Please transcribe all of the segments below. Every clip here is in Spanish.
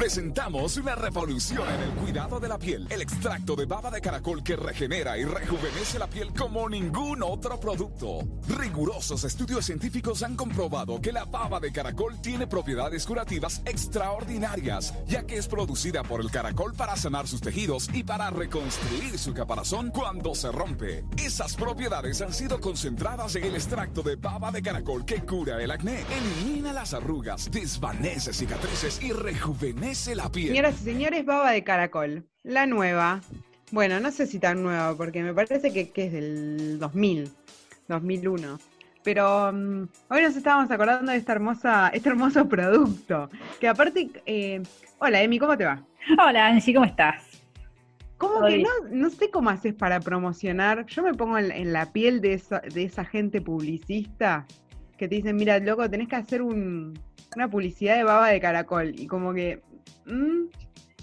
presentamos una revolución en el cuidado de la piel. El extracto de baba de caracol que regenera y rejuvenece la piel como ningún otro producto. Rigurosos estudios científicos han comprobado que la baba de caracol tiene propiedades curativas extraordinarias, ya que es producida por el caracol para sanar sus tejidos y para reconstruir su caparazón cuando se rompe. Esas propiedades han sido concentradas en el extracto de baba de caracol que cura el acné, elimina las arrugas, desvanece cicatrices y rejuvenece la piel. Señoras y señores, baba de caracol, la nueva. Bueno, no sé si tan nueva, porque me parece que, que es del 2000, 2001. Pero mm, hoy nos estábamos acordando de esta hermosa, este hermoso producto. Que aparte, eh, hola Emi, ¿cómo te va? Hola Angie, ¿cómo estás? ¿Cómo que no, no sé cómo haces para promocionar? Yo me pongo en, en la piel de esa, de esa gente publicista que te dicen, mira, loco, tenés que hacer un, una publicidad de baba de caracol. Y como que... mm,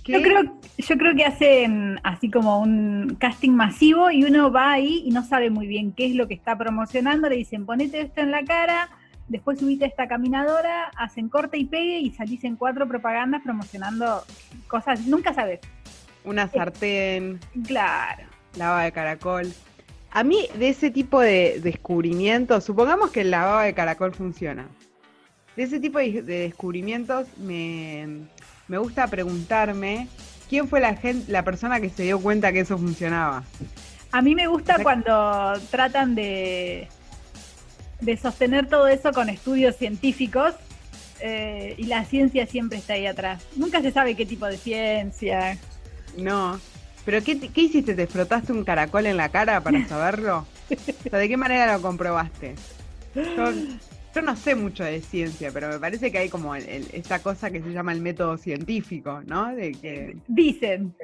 ¿qué? Yo creo, yo creo que hacen así como un casting masivo y uno va ahí y no sabe muy bien qué es lo que está promocionando. Le dicen, ponete esto en la cara, después subite a esta caminadora, hacen corte y pegue y salís en cuatro propagandas promocionando cosas. Nunca sabes. Una sartén, Claro. la baba de caracol. A mí, de ese tipo de descubrimientos, supongamos que la baba de caracol funciona. De ese tipo de descubrimientos me, me gusta preguntarme quién fue la, gente, la persona que se dio cuenta que eso funcionaba. A mí me gusta cuando tratan de, de sostener todo eso con estudios científicos eh, y la ciencia siempre está ahí atrás. Nunca se sabe qué tipo de ciencia. No. ¿Pero qué, qué hiciste? ¿Te frotaste un caracol en la cara para saberlo? O sea, ¿de qué manera lo comprobaste? Yo, yo no sé mucho de ciencia, pero me parece que hay como el- el- esta cosa que se llama el método científico, ¿no? De que Dicen.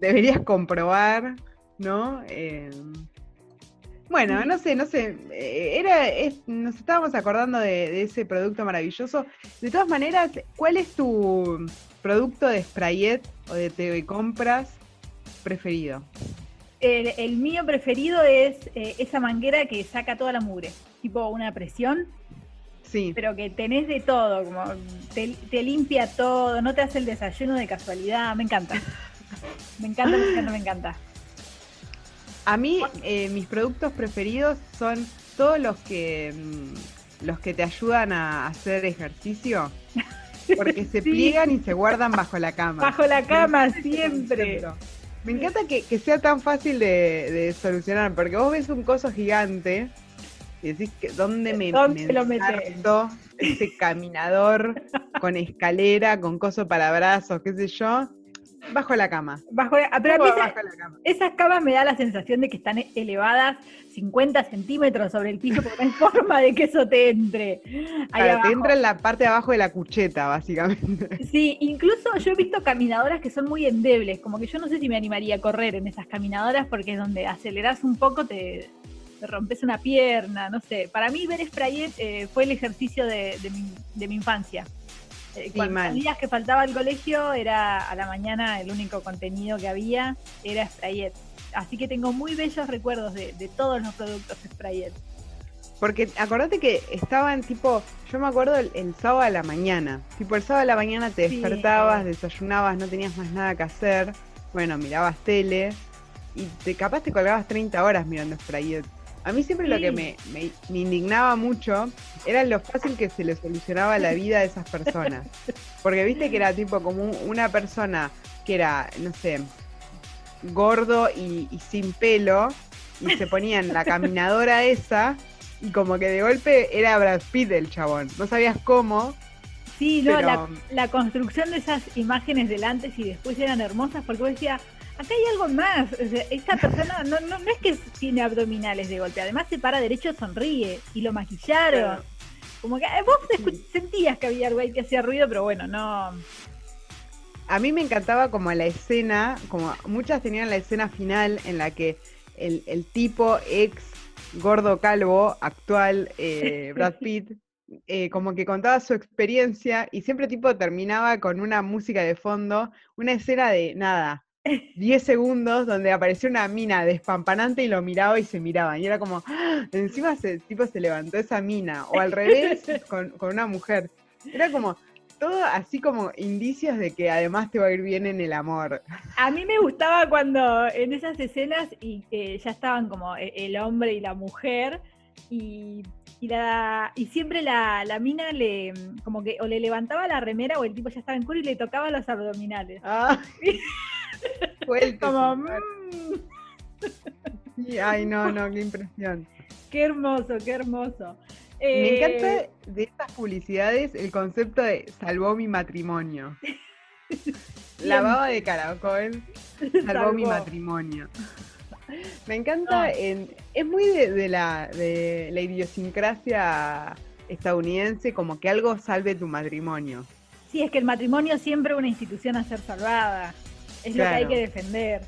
deberías comprobar, ¿no? Eh, bueno, no sé, no sé. eh, Era, es- nos estábamos acordando de, de ese producto maravilloso. De todas maneras, ¿cuál es tu producto de Sprayet o de TV Compras preferido? El, el mío preferido es eh, esa manguera que saca toda la mugre, tipo una presión, Sí. pero que tenés de todo, como te, te limpia todo, no te hace el desayuno de casualidad, me encanta. Me encanta, me encanta, me encanta. A mí, eh, mis productos preferidos son todos los que mm, los que te ayudan a hacer ejercicio, porque se Sí. pliegan y se guardan bajo la cama. Bajo la cama siempre. Me encanta que, que sea tan fácil de, de solucionar, porque vos ves un coso gigante y decís que dónde me, ¿Dónde me lo ensarto ese caminador con escalera, con coso para brazos, qué sé yo, bajo la cama. Bajo la- pero a mí esa- la cama. esas camas me da la sensación de que están elevadas 50 centímetros sobre el piso porque no hay forma de que eso te entre. Ahí Claro, te entra en la parte de abajo de la cucheta, básicamente. Sí, incluso yo he visto caminadoras que son muy endebles, como que yo no sé si me animaría a correr en esas caminadoras porque es donde aceleras un poco, te, te rompes una pierna, no sé. Para mí ver Sprayet eh, fue el ejercicio de, de mi, de mi infancia. Eh, cuando los días que faltaba al colegio era a la mañana el único contenido que había era Sprayet. Así que tengo muy bellos recuerdos de, de todos los productos Sprayet. Porque acordate que estaban tipo, yo me acuerdo el, el sábado a la mañana. Tipo, el sábado a la mañana te Sí. despertabas, desayunabas, no tenías más nada que hacer. Bueno, mirabas tele y te capaz te colgabas 30 horas mirando Sprayet. A mí siempre lo que me, me- me indignaba mucho era lo fácil que se le solucionaba la vida a esas personas. Porque viste que era tipo como un- una persona que era, no sé, gordo y, y sin pelo, y se ponían la caminadora esa, y como que de golpe era Brad Pitt el chabón. No sabías cómo, Sí, no, pero la, la construcción de esas imágenes del antes y después eran hermosas porque vos decías, acá hay algo más. O sea, esta persona no, no, no es que tiene abdominales de golpe, además se para derecho, sonríe y lo maquillaron. Como que eh, vos sentías que había algo ahí que hacía ruido, pero bueno, no. a mí me encantaba como la escena, como muchas tenían la escena final en la que el, el tipo ex gordo calvo actual, eh, Brad Pitt, eh, como que contaba su experiencia y siempre tipo terminaba con una música de fondo, una escena de nada, 10 segundos donde apareció una mina despampanante y lo miraba y se miraban. Y era como, ¡ah! encima se, tipo se levantó esa mina, o al revés con, con una mujer. Era como, todo así como indicios de que además te va a ir bien en el amor. A mí me gustaba cuando en esas escenas y eh, ya estaban como e, el hombre y la mujer y, la, y siempre la, la, mina le como que o le levantaba la remera o el tipo ya estaba en cuero y le tocaba los abdominales. Ah. como, mm. ay, no, no, qué impresión. Qué hermoso, qué hermoso. Me encanta eh, de estas publicidades el concepto de salvó mi matrimonio. La baba de caracol salvó, mi matrimonio. Me encanta, es muy de, la, de la idiosincrasia estadounidense como que algo salve tu matrimonio. Sí, es que el matrimonio siempre es una institución a ser salvada. Es lo que hay que defender.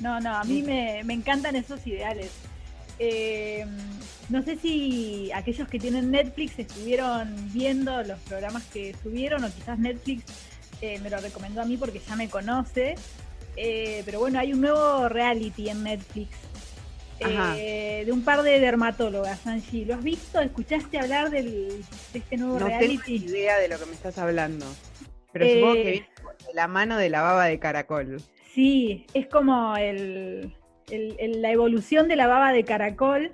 No, no, a mí me, me encantan esos ideales. Eh, no sé si aquellos que tienen Netflix estuvieron viendo los programas que subieron o quizás Netflix eh, me lo recomendó a mí porque ya me conoce. Eh, pero bueno, hay un nuevo reality en Netflix eh, de un par de dermatólogas, Angie. ¿Lo has visto? ¿Escuchaste hablar del, de este nuevo reality? No tengo idea de lo que me estás hablando. Pero supongo que de la mano de la baba de caracol. Sí, es como el, la evolución de la baba de caracol.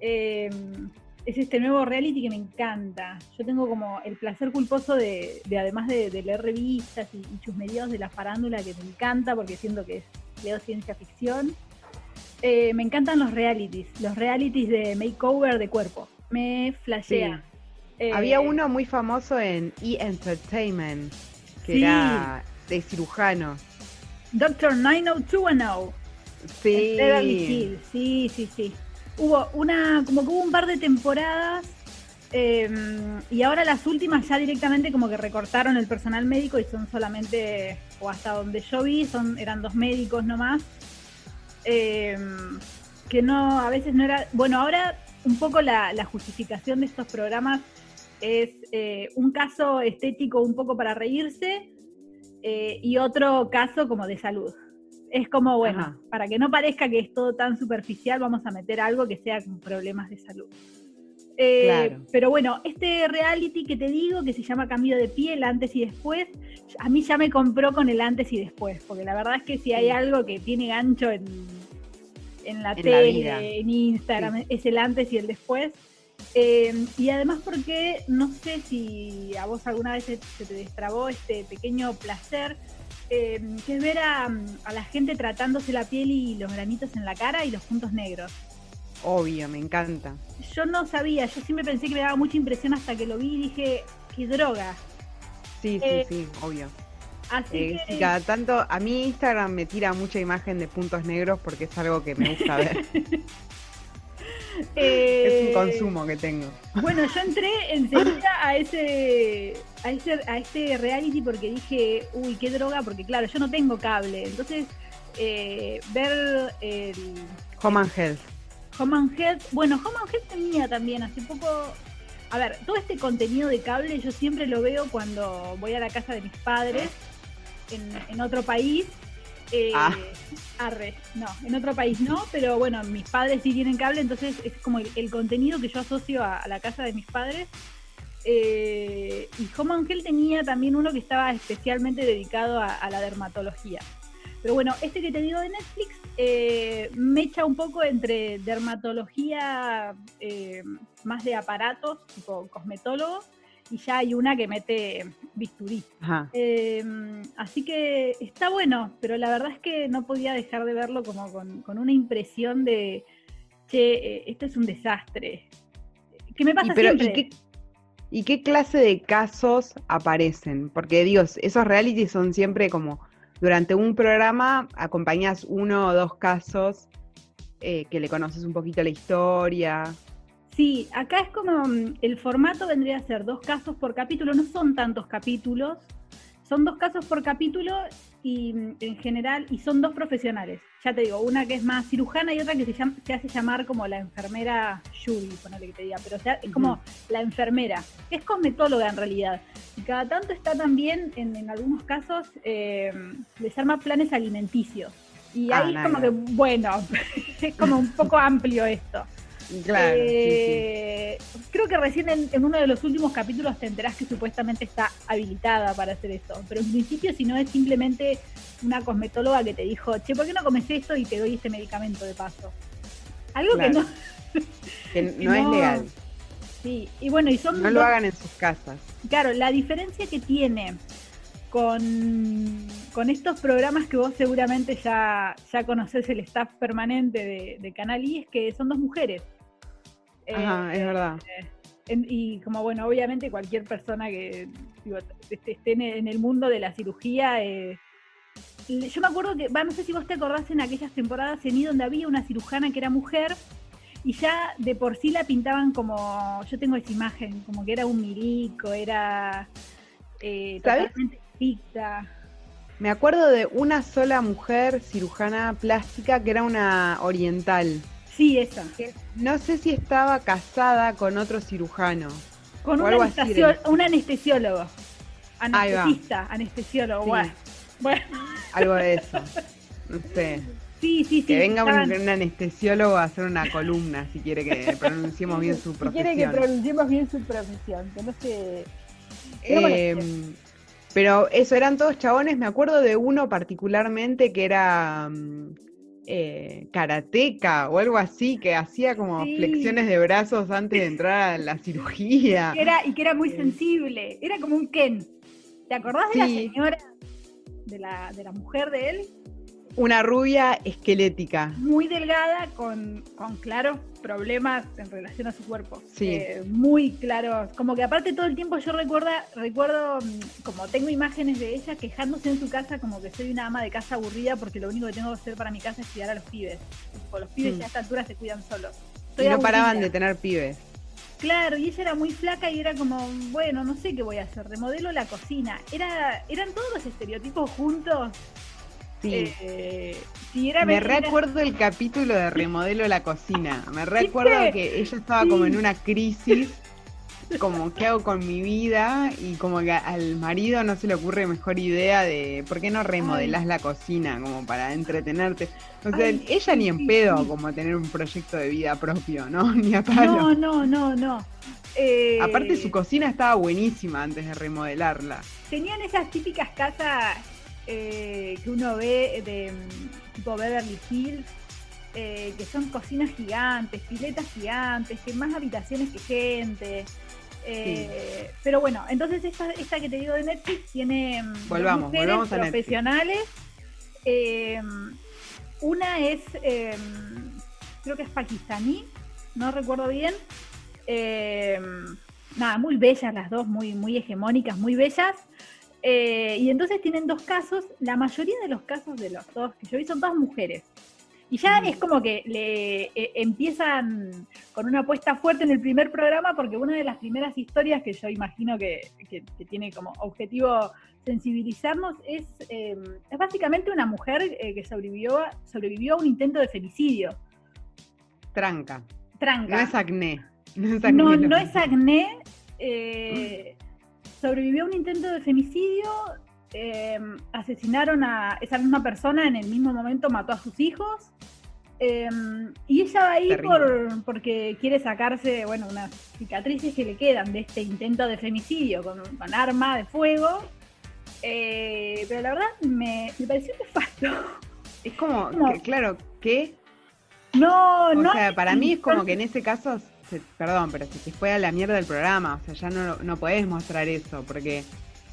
Em, es este nuevo reality que me encanta. Yo tengo como el placer culposo de, además de, leer revistas y, y medios de la farándula que me encanta porque siento que es, leo ciencia ficción. Eh, me encantan los realities, los realities de makeover de cuerpo. Me flashea. Eh, Había uno muy famoso en E! Entertainment, que era de cirujano. Doctor 90210. Sí. Sí, sí, sí. Hubo una, como que hubo un par de temporadas em, y ahora las últimas ya directamente como que recortaron el personal médico y son solamente, o hasta donde yo vi, son, eran dos médicos nomás. Em, que no, a veces no era. Bueno, ahora un poco la, justificación de estos programas es eh, un caso estético un poco para reírse eh, y otro caso como de salud. Es como, bueno, para que no parezca que es todo tan superficial, vamos a meter algo que sea con problemas de salud. Eh, pero bueno, este reality que te digo, que se llama Cambio de piel, antes y después, a mí ya me compró con el antes y después, porque la verdad es que si hay algo que tiene gancho en, en la tele, en Instagram, es el antes y el después. Eh, y además porque no sé si a vos alguna vez se te destrabó este pequeño placer eh, que es ver a, la gente tratándose la piel y los granitos en la cara y los puntos negros. Obvio, me encanta. Yo no sabía, yo siempre pensé que me daba mucha impresión hasta que lo vi y dije, qué droga. Sí, sí, eh, sí, obvio. Así eh, que... cada tanto, a mí Instagram me tira mucha imagen de puntos negros porque es algo que me gusta ver. es un eh, consumo que tengo. Bueno, yo entré enseguida a ese, a ese, a este reality porque dije, uy, qué droga, porque claro, yo no tengo cable. Entonces, eh, ver el. Home and Health. Home and Health. Bueno, Home and Health tenía también hace poco. A ver, todo este contenido de cable yo siempre lo veo cuando voy a la casa de mis padres en, en otro país eh, ah. Arre, no, en otro país no, pero bueno, mis padres sí tienen cable, entonces es como el, contenido que yo asocio a, la casa de mis padres. Eh, y Home Angel tenía también uno que estaba especialmente dedicado a, la dermatología. Pero bueno, este que te digo de Netflix eh, me echa un poco entre dermatología eh, más de aparatos, tipo cosmetólogo, y ya hay una que mete bisturí. Em, así que está bueno, pero la verdad es que no podía dejar de verlo como con, una impresión de, che, eh, esto es un desastre. ¿Qué me pasa siempre? ¿y qué, clase de casos aparecen? Porque, Dios, esos realities son siempre como, durante un programa acompañas uno o dos casos eh, que le conoces un poquito la historia. Sí, acá es como mm, el formato vendría a ser dos casos por capítulo, no son tantos capítulos, son dos casos por capítulo y mm, en general, y son dos profesionales. Ya te digo, una que es más cirujana y otra que se, llama, se hace llamar como la enfermera Judy, ponele que te diga, pero es como la enfermera, que es cosmetóloga en realidad. Y cada tanto está también, en, algunos casos, eh, les arma planes alimenticios. Y ah, ahí como que, bueno, es como un poco amplio esto. Claro, sí, Eh, Creo que recién en, en uno de los últimos capítulos te enterás que supuestamente está habilitada para hacer eso. Pero en principio, si no es simplemente una cosmetóloga que te dijo, che, ¿por qué no comes esto y te doy este medicamento de paso? Algo Claro. que no. Que que no es legal. Sí, y bueno, y son No lo hagan en sus casas. Claro, la diferencia que tiene con, con estos programas que vos seguramente ya, ya conocés el staff permanente de, de Canal I es que son dos mujeres. Ajá, Eh, es verdad. en- y como bueno, obviamente cualquier persona que digo, esté, esté en, el mundo de la cirugía, eh, yo me acuerdo que, va, no sé si vos te acordás en aquellas temporadas en I donde había una cirujana que era mujer y ya de por sí la pintaban como, yo tengo esa imagen, como que era un milico, era eh, totalmente estricta. Me acuerdo de una sola mujer cirujana plástica que era una oriental. Sí, esa. No sé si estaba casada con otro cirujano. Con un, así anestesio- un anestesiólogo. Anestesista, anestesiólogo. Sí. Bueno. Bueno, Algo de eso. No sé. sí, sí, sí. Que venga un, estaban- un anestesiólogo a hacer una columna si quiere que pronunciemos bien su Si quiere que profesión. pronunciemos bien su profesión, que no bueno, Eh, pero eso, eran todos chabones. Me acuerdo de uno particularmente que era mm, eh, karateca o algo así, que hacía como Sí. flexiones de brazos antes de entrar a la cirugía. que era, y que era muy sensible. Era como un Ken. ¿Te acordás de la señora, de la, de la mujer de él? Una rubia esquelética. Muy delgada, con, con claros problemas en relación a su cuerpo. Sí. Eh, muy claros. Como que aparte todo el tiempo yo recuerda, recuerdo, mm, como tengo imágenes de ella quejándose en su casa como que soy una ama de casa aburrida porque lo único que tengo que hacer para mi casa es cuidar a los pibes. Tipo, los pibes Mm. ya a esta altura se cuidan solos. Y no paraban de tener pibes. Claro, y ella era muy flaca y era como, bueno, no sé qué voy a hacer, remodelo la cocina. Era, eran todos los estereotipos juntos. Sí. Eh, si era Me recuerdo el capítulo de remodelo la cocina. Me recuerdo que ella estaba como en una crisis, como qué hago con mi vida y como que al marido no se le ocurre mejor idea de por qué no remodelás la cocina como para entretenerte. O sea, Ay, ella ni en pedo sí. como tener un proyecto de vida propio, ¿no? Ni a palo. No, no, no, no. Eh, Aparte su cocina estaba buenísima antes de remodelarla. Tenían esas típicas casas eh, que uno ve de mm, tipo Beverly Hills, eh, que son cocinas gigantes, piletas gigantes, que más habitaciones que gente. Eh, Pero bueno, entonces esta, esta que te digo de Netflix tiene mm, dos Volvamos, mujeres volvamos a Netflix. profesionales. Una es, eh, creo que es pakistaní, no recuerdo bien. Eh, nada, muy bellas las dos, muy, muy hegemónicas, muy bellas. Eh, y entonces tienen dos casos. La mayoría de los casos de los dos que yo vi son todas mujeres. Y ya es como que le eh, empiezan con una apuesta fuerte en el primer programa, porque una de las primeras historias que yo imagino que, que- que tiene como objetivo sensibilizarnos es, eh, es básicamente una mujer eh, que sobrevivió, a- sobrevivió a un intento de femicidio. Tranca. Tranca. No es acné. No es acné. No, lo no que- es acné. eh, sobrevivió a un intento de femicidio. eh, asesinaron a esa misma persona en el mismo momento, mató a sus hijos. eh, y ella va ahí por, porque quiere sacarse, bueno, unas cicatrices que le quedan de este intento de femicidio con, con arma de fuego. Eh, pero la verdad me, me pareció nefasto. Es como, como- que, claro, ¿qué? No, O no. sea, para mí es como que en ese caso, se- perdón, pero se te fue a la mierda el programa. O sea, ya no, no podés mostrar eso, porque,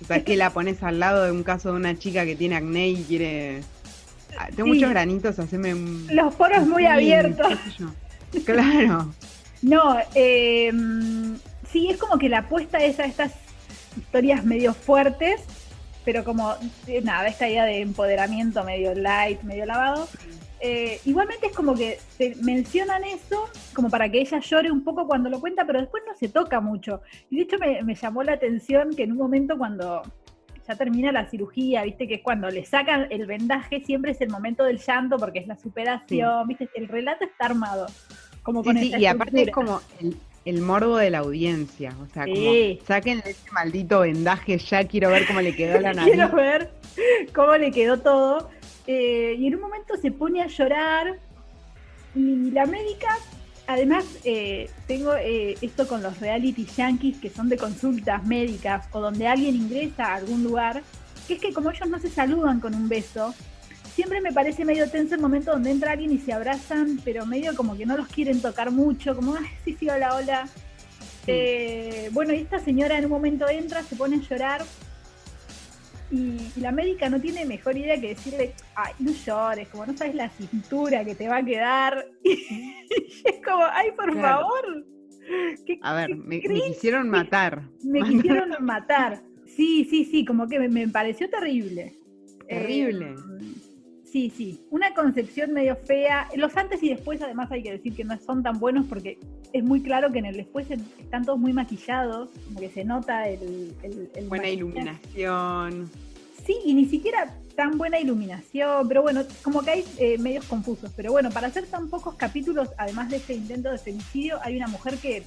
o sea, es que la pones al lado de un caso de una chica que tiene acné y quiere. Ah, Tengo Sí. muchos granitos, haceme un. Los poros muy abiertos. Claro. No, eh, sí, es como que la apuesta es a estas historias medio fuertes, pero como, eh, nada, esta idea de empoderamiento medio light, medio lavado. Eh, igualmente es como que te mencionan eso como para que ella llore un poco cuando lo cuenta, pero después no se toca mucho. Y de hecho me, me llamó la atención que en un momento cuando ya termina la cirugía, viste que es cuando le sacan el vendaje, siempre es el momento del llanto porque es la superación, viste, el relato está armado. Como Sí, con sí, y aparte es como el, el morbo de la audiencia. O sea, Sí. como saquen ese maldito vendaje, ya quiero ver cómo le quedó la nariz. Quiero ver cómo le quedó todo. Eh, y en un momento se pone a llorar y la médica además, eh, tengo eh, esto con los reality yankees que son de consultas médicas o donde alguien ingresa a algún lugar, que es que como ellos no se saludan con un beso, siempre me parece medio tenso el momento donde entra alguien y se abrazan, pero medio como que no los quieren tocar mucho, como, ay, sí, sí, hola, hola. Eh, bueno, y esta señora en un momento entra, se pone a llorar y, la médica no tiene mejor idea que decirle, ay, no llores, como no sabes la cintura que te va a quedar. Y es como, ay, por favor. a ver, me, quisieron matar. Me quisieron matar. Sí, sí, sí, como que me, pareció terrible. Terrible. Eh, Sí, sí, una concepción medio fea. Los antes y después, además, hay que decir que no son tan buenos porque es muy claro que en el después están todos muy maquillados, como que se nota el. buena iluminación. Sí, y ni siquiera tan buena iluminación, pero bueno, como que hay eh, medios confusos. Pero bueno, para hacer tan pocos capítulos, además de este intento de femicidio, hay una mujer que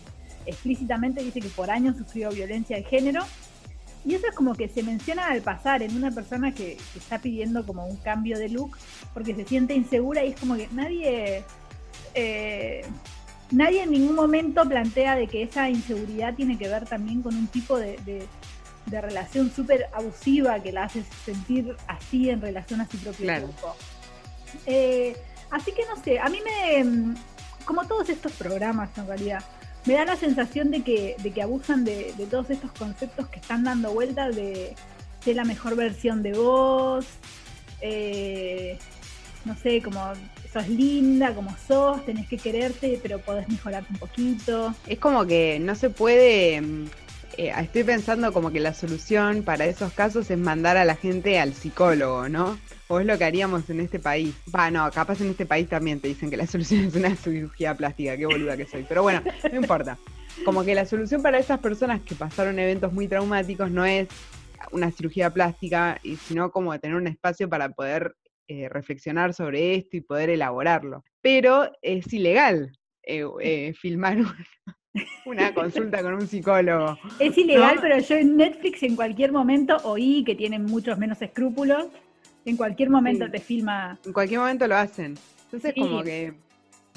explícitamente dice que por años sufrió violencia de género y eso es como que se menciona al pasar en una persona que, está pidiendo como un cambio de look porque se siente insegura y es como que nadie, eh, nadie en ningún momento plantea de que esa inseguridad tiene que ver también con un tipo de, relación súper abusiva que la hace sentir así en relación a su propio cuerpo. Eh, así que no sé, a mí me, como todos estos programas en realidad, me da la sensación de que, de que abusan de, todos estos conceptos que están dando vueltas de, de la mejor versión de vos, eh, no sé, como sos linda, como sos, tenés que quererte, pero podés mejorarte un poquito. Es como que no se puede, mm, eh, estoy pensando como que la solución para esos casos es mandar a la gente al psicólogo, ¿no? o es lo que haríamos en este país. Va, no, capaz en este país también te dicen que la solución es una cirugía plástica, qué boluda que soy. Pero bueno, no importa. Como que la solución para esas personas que pasaron eventos muy traumáticos no es una cirugía plástica, sino como tener un espacio para poder eh, reflexionar sobre esto y poder elaborarlo. Pero es ilegal eh, eh, filmar una, consulta con un psicólogo. Es ilegal, pero yo en Netflix en cualquier momento oí que tienen muchos menos escrúpulos en cualquier momento te filma. En cualquier momento lo hacen. Entonces, como que.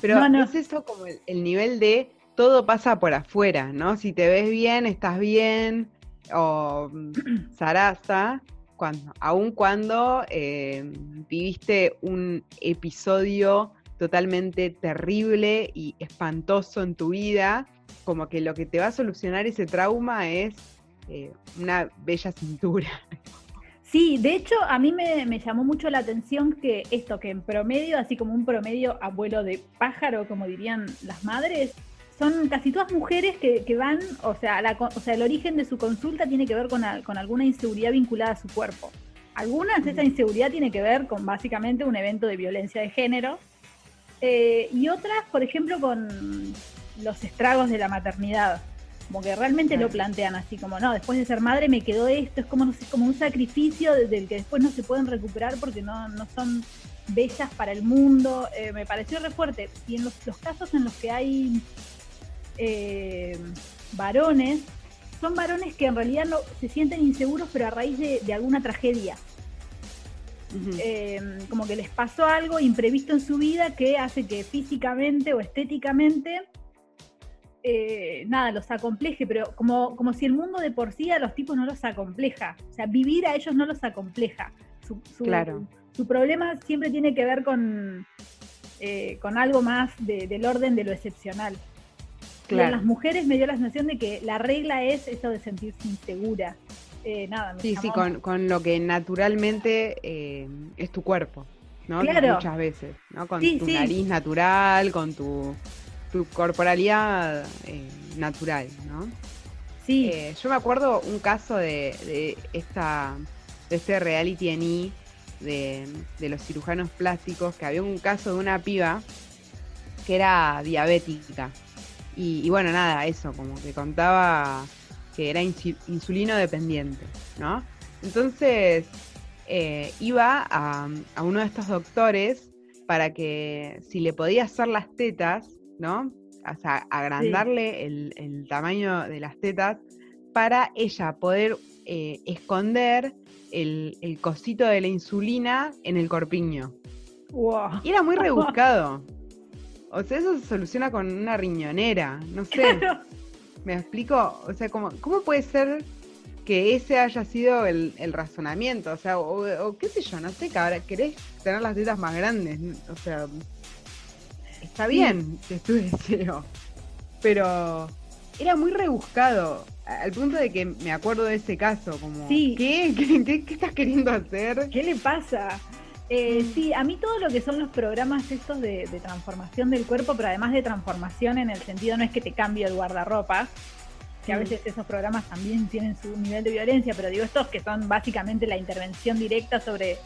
Pero es eso como el, nivel de todo pasa por afuera, ¿no? Si te ves bien, estás bien. O Sarasa, cuando, aun cuando eh, viviste un episodio totalmente terrible y espantoso en tu vida, como que lo que te va a solucionar ese trauma es eh, una bella cintura. Sí, de hecho a mí me, llamó mucho la atención que esto, que en promedio, así como un promedio abuelo de pájaro, como dirían las madres, son casi todas mujeres que, van, o sea, o sea, el origen de su consulta tiene que ver con, alguna inseguridad vinculada a su cuerpo. Algunas de esa inseguridad tiene que ver con básicamente un evento de violencia de género eh, y otras, por ejemplo, con los estragos de la maternidad. Como que realmente lo plantean así, como no, después de ser madre me quedó esto, es como, no sé, como un sacrificio del que después no se pueden recuperar porque no, no son bellas para el mundo. Eh, me pareció re fuerte. Y en los, casos en los que hay eh, varones, son varones que en realidad no se sienten inseguros, pero a raíz de, alguna tragedia. Eh, como que les pasó algo imprevisto en su vida que hace que físicamente o estéticamente eh, nada, los acompleje, pero como, como si el mundo de por sí a los tipos no los acompleja. O sea, vivir a ellos no los acompleja. Su, claro. su problema siempre tiene que ver con, eh, con algo más del orden de lo excepcional. Claro. las mujeres me dio la sensación de que la regla es eso de sentirse insegura. Eh, nada, sí, sí, con, lo que naturalmente es tu cuerpo, ¿no? Claro. Muchas veces, ¿no? Con tu nariz natural, con tu tu corporalidad eh, natural, ¿no? Sí. Eh, yo me acuerdo un caso de, esta de este reality en I de, los cirujanos plásticos, que había un caso de una piba que era diabética. Y, bueno, nada, eso, como que contaba que era insulino dependiente, ¿no? Entonces eh, iba a, a, uno de estos doctores para que si le podía hacer las tetas, ¿no? O sea, agrandarle el, tamaño de las tetas para ella poder eh, esconder el, cosito de la insulina en el corpiño. Y era muy rebuscado. O sea, eso se soluciona con una riñonera, no sé. ¿Me explico? O sea, ¿cómo, cómo puede ser que ese haya sido el, razonamiento? O sea, o, qué sé yo, no sé, que ahora querés tener las tetas más grandes. O sea, está bien que es tu deseo. Pero era muy rebuscado. Al punto de que me acuerdo de ese caso, como, ¿qué? ¿Qué, qué, estás queriendo hacer? ¿Qué le pasa? Eh, mm. sí, a mí todo lo que son los programas estos de, transformación del cuerpo, pero además de transformación en el sentido no es que te cambie el guardarropa, que a mm. veces esos programas también tienen su nivel de violencia, pero digo estos que son básicamente la intervención directa sobre,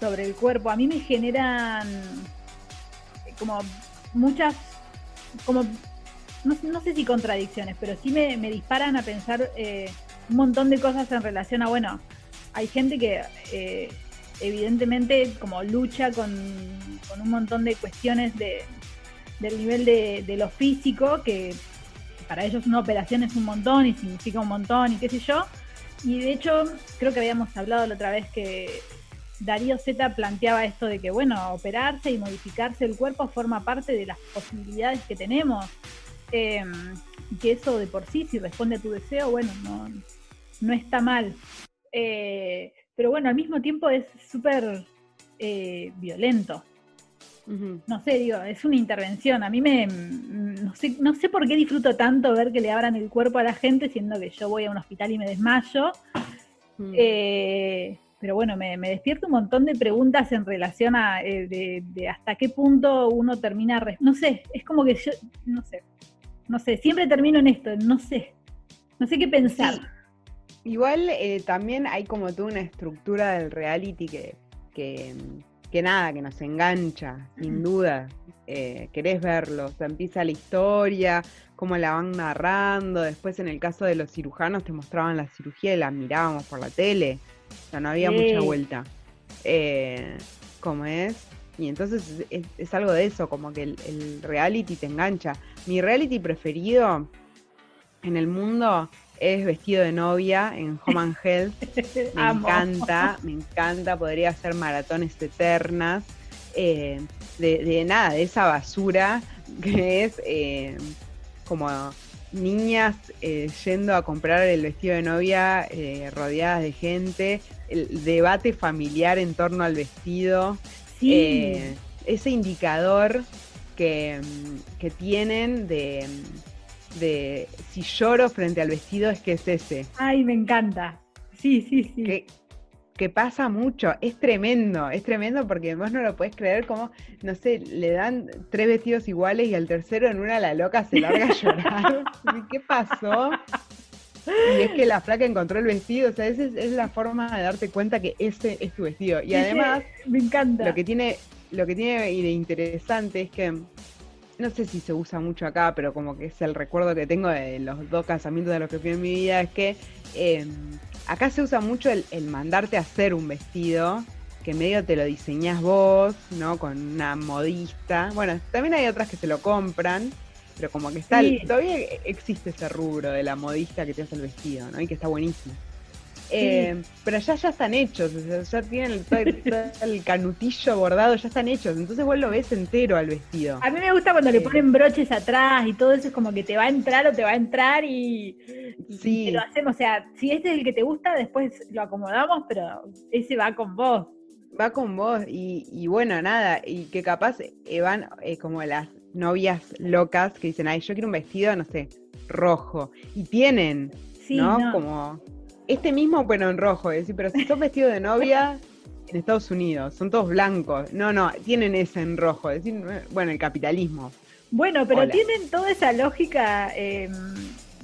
sobre el cuerpo, a mí me generan como muchas, como, no, sé si contradicciones, pero sí me, disparan a pensar eh, un montón de cosas en relación a, bueno, hay gente que... Eh, evidentemente como lucha con, un montón de cuestiones de, del nivel de, lo físico, que para ellos una operación es un montón y significa un montón y qué sé yo. Y de hecho, creo que habíamos hablado la otra vez que Darío Z planteaba esto de que, bueno, operarse y modificarse el cuerpo forma parte de las posibilidades que tenemos. Em, y que eso de por sí, si responde a tu deseo, bueno, no, no está mal. Eh, pero bueno, al mismo tiempo es súper eh, violento. No sé, digo, es una intervención. A mí me. No sé, no sé por qué disfruto tanto ver que le abran el cuerpo a la gente, siendo que yo voy a un hospital y me desmayo. Eh, pero bueno, me, despierto un montón de preguntas en relación a eh, de, hasta qué punto uno termina. No sé, es como que yo. No sé. No sé, siempre termino en esto, no sé. No sé qué pensar. Igual eh, también hay como toda una estructura del reality que, que, nada, que nos engancha, sin duda. Eh, querés verlo, o sea, empieza la historia, cómo la van narrando, después en el caso de los cirujanos te mostraban la cirugía y la mirábamos por la tele, o sea, no había mucha vuelta. Eh, como es, y entonces es, algo de eso, como que el, el reality te engancha. Mi reality preferido en el mundo es vestido de novia en Home and Health. Me encanta, me encanta, podría hacer maratones eternas. Eh, de, nada, de esa basura que es eh, como niñas eh, yendo a comprar el vestido de novia rodeadas de gente, el debate familiar en torno al vestido, ese indicador que, que tienen de de si lloro frente al vestido es que es ese. Ay, me encanta. Sí, sí, sí. Que, pasa mucho, es tremendo, es tremendo porque vos no lo podés creer como, no sé, le dan tres vestidos iguales y al tercero en una la loca se larga a llorar. ¿Qué pasó? Y es que la flaca encontró el vestido, o sea, esa es, la forma de darte cuenta que ese es tu vestido. Y además, me encanta. Lo que tiene, lo que tiene de interesante es que no sé si se usa mucho acá, pero como que es el recuerdo que tengo de los dos casamientos de los que fui en mi vida, es que em, acá se usa mucho el, mandarte a hacer un vestido, que medio te lo diseñas vos, ¿no? Con una modista. Bueno, también hay otras que se lo compran, pero como que está, todavía existe ese rubro de la modista que te hace el vestido, ¿no? Y que está buenísimo. Eh, pero ya ya están hechos, ya tienen el, canutillo bordado, ya están hechos, entonces vos lo ves entero al vestido. A mí me gusta cuando le eh. ponen broches atrás y todo eso es como que te va a entrar o te va a entrar y, sí. lo hacemos, o sea, si este es el que te gusta, después lo acomodamos, pero ese va con vos. Va con vos y, bueno, nada, y que capaz eh, van como las novias locas que dicen, ay, yo quiero un vestido, no sé, rojo, y tienen, ¿no? Como este mismo, bueno, en rojo, es decir, pero si son vestidos de novia en Estados Unidos, son todos blancos. No, no, tienen ese en rojo, es decir, bueno, el capitalismo. Bueno, pero tienen toda esa lógica, em,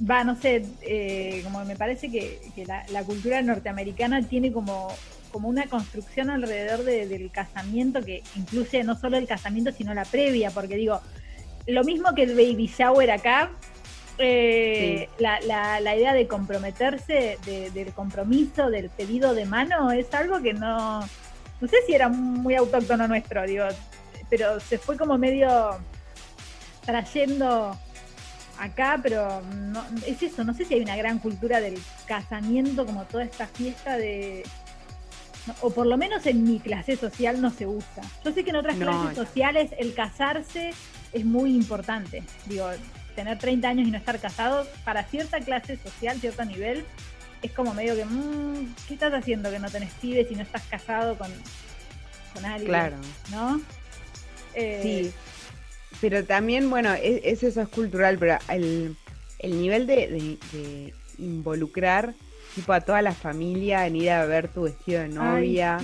va, no sé, eh, como me parece que, la, cultura norteamericana tiene como, como una construcción alrededor del casamiento que incluye no solo el casamiento, sino la previa, porque digo, lo mismo que el baby shower acá, eh, la, la, idea de comprometerse, del compromiso, del pedido de mano, es algo que no, no sé si era muy autóctono nuestro, digo, pero se fue como medio trayendo acá, pero no, es eso, no sé si hay una gran cultura del casamiento, como toda esta fiesta de, O por lo menos en mi clase social no se usa. Yo sé que en otras clases sociales el casarse es muy importante. Digo, tener 30 años y no estar casado, para cierta clase social, cierto nivel, es como medio que, mmm, ¿qué estás haciendo que no tenés pibes y no estás casado con, con alguien? Claro. ¿No? Eh, sí. Pero también, bueno, es, eso es cultural, pero el, nivel de, involucrar tipo a toda la familia en ir a ver tu vestido de novia.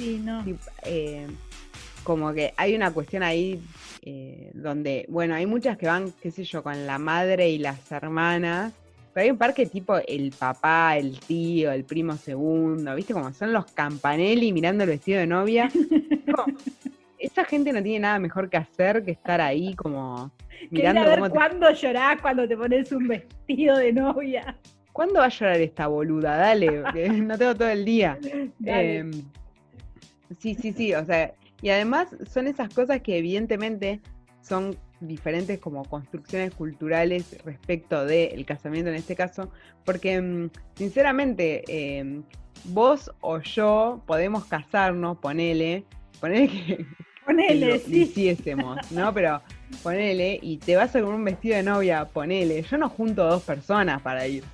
Eh, como que hay una cuestión ahí eh, donde, bueno, hay muchas que van, qué sé yo, con la madre y las hermanas, pero hay un par que tipo el papá, el tío, el primo segundo, ¿viste? Como son los campanelli mirando el vestido de novia. esa gente no tiene nada mejor que hacer que estar ahí como mirando a ver cómo cuándo llorás cuando te pones un vestido de novia. ¿Cuándo va a llorar esta boluda? Dale, no tengo todo el día. Em, sí, sí, sí, o sea, y además son esas cosas que evidentemente son diferentes como construcciones culturales respecto del casamiento en este caso, porque em, sinceramente em, vos o yo podemos casarnos, ponele, ponele que, Ponele, sí. hiciésemos, ¿no? Pero ponele, y te vas a con un vestido de novia, ponele. Yo no junto dos personas para ir.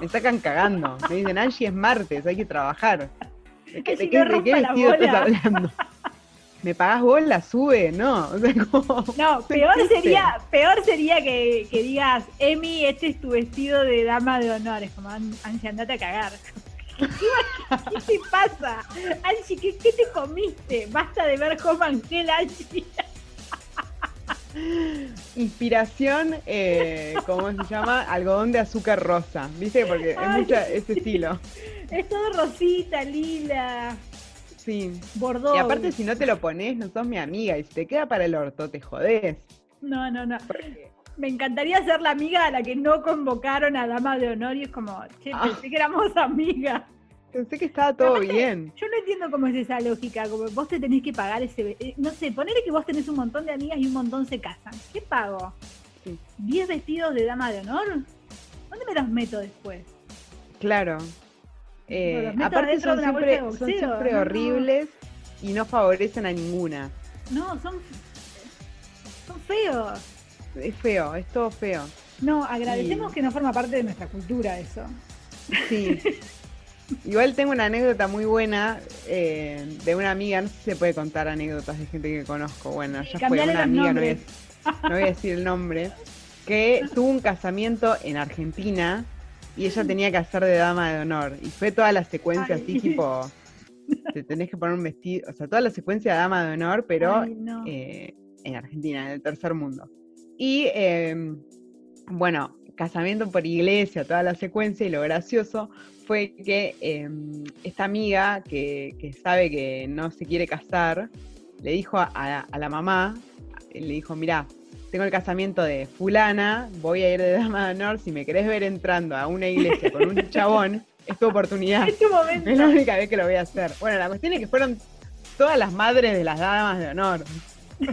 Me sacan cagando. Me dicen, Angie, es martes, hay que trabajar. ¿De qué, vestido estás hablando? ¿Me pagás vos? La sube, ¿no? no, peor sería, peor sería que, que, digas, Emi, este es tu vestido de dama de honor. Es como, Angie, andate a cagar. ¿Qué, te pasa? Angie, ¿qué, te comiste? Basta de ver Home Angel, Angie. Inspiración, eh, ¿cómo se llama? Algodón de azúcar rosa, ¿viste? Porque es mucho ese estilo. Es todo rosita, lila. Sí. Bordeaux. Y aparte, si no te lo pones, no sos mi amiga. Y si te queda para el orto, te jodés. No, no, no. Me encantaría ser la amiga a la que no convocaron a Dama de Honor y es como, che, ah. pensé que éramos amigas. Pensé que estaba todo bien. Yo no entiendo cómo es esa lógica, como vos te tenés que pagar ese... Eh, no sé, ponele que vos tenés un montón de amigas y un montón se casan. ¿Qué pago? ¿10 vestidos de Dama de Honor? ¿Dónde me los meto después? Claro. Eh, aparte son siempre, son siempre horribles y no favorecen a ninguna. No, son, son feos es feo, es todo feo. No, agradecemos que no forma parte de nuestra cultura eso. Sí. Igual tengo una anécdota muy buena eh, de una amiga, no sé si se puede contar anécdotas de gente que conozco. Bueno, ya fue una amiga, no voy, a, decir el nombre, que tuvo un casamiento en Argentina y ella tenía que hacer de dama de honor. Y fue toda la secuencia así, tipo, te tenés que poner un vestido, o sea, toda la secuencia de dama de honor, pero eh, en Argentina, en el tercer mundo. Y em, bueno, casamiento por iglesia, toda la secuencia, y lo gracioso fue que em, esta amiga que, sabe que no se quiere casar, le dijo a, la mamá, le dijo, mira, tengo el casamiento de fulana, voy a ir de dama de honor, si me querés ver entrando a una iglesia con un chabón, es tu oportunidad. Es tu momento. Es la única vez que lo voy a hacer. Bueno, la cuestión es que fueron todas las madres de las damas de honor.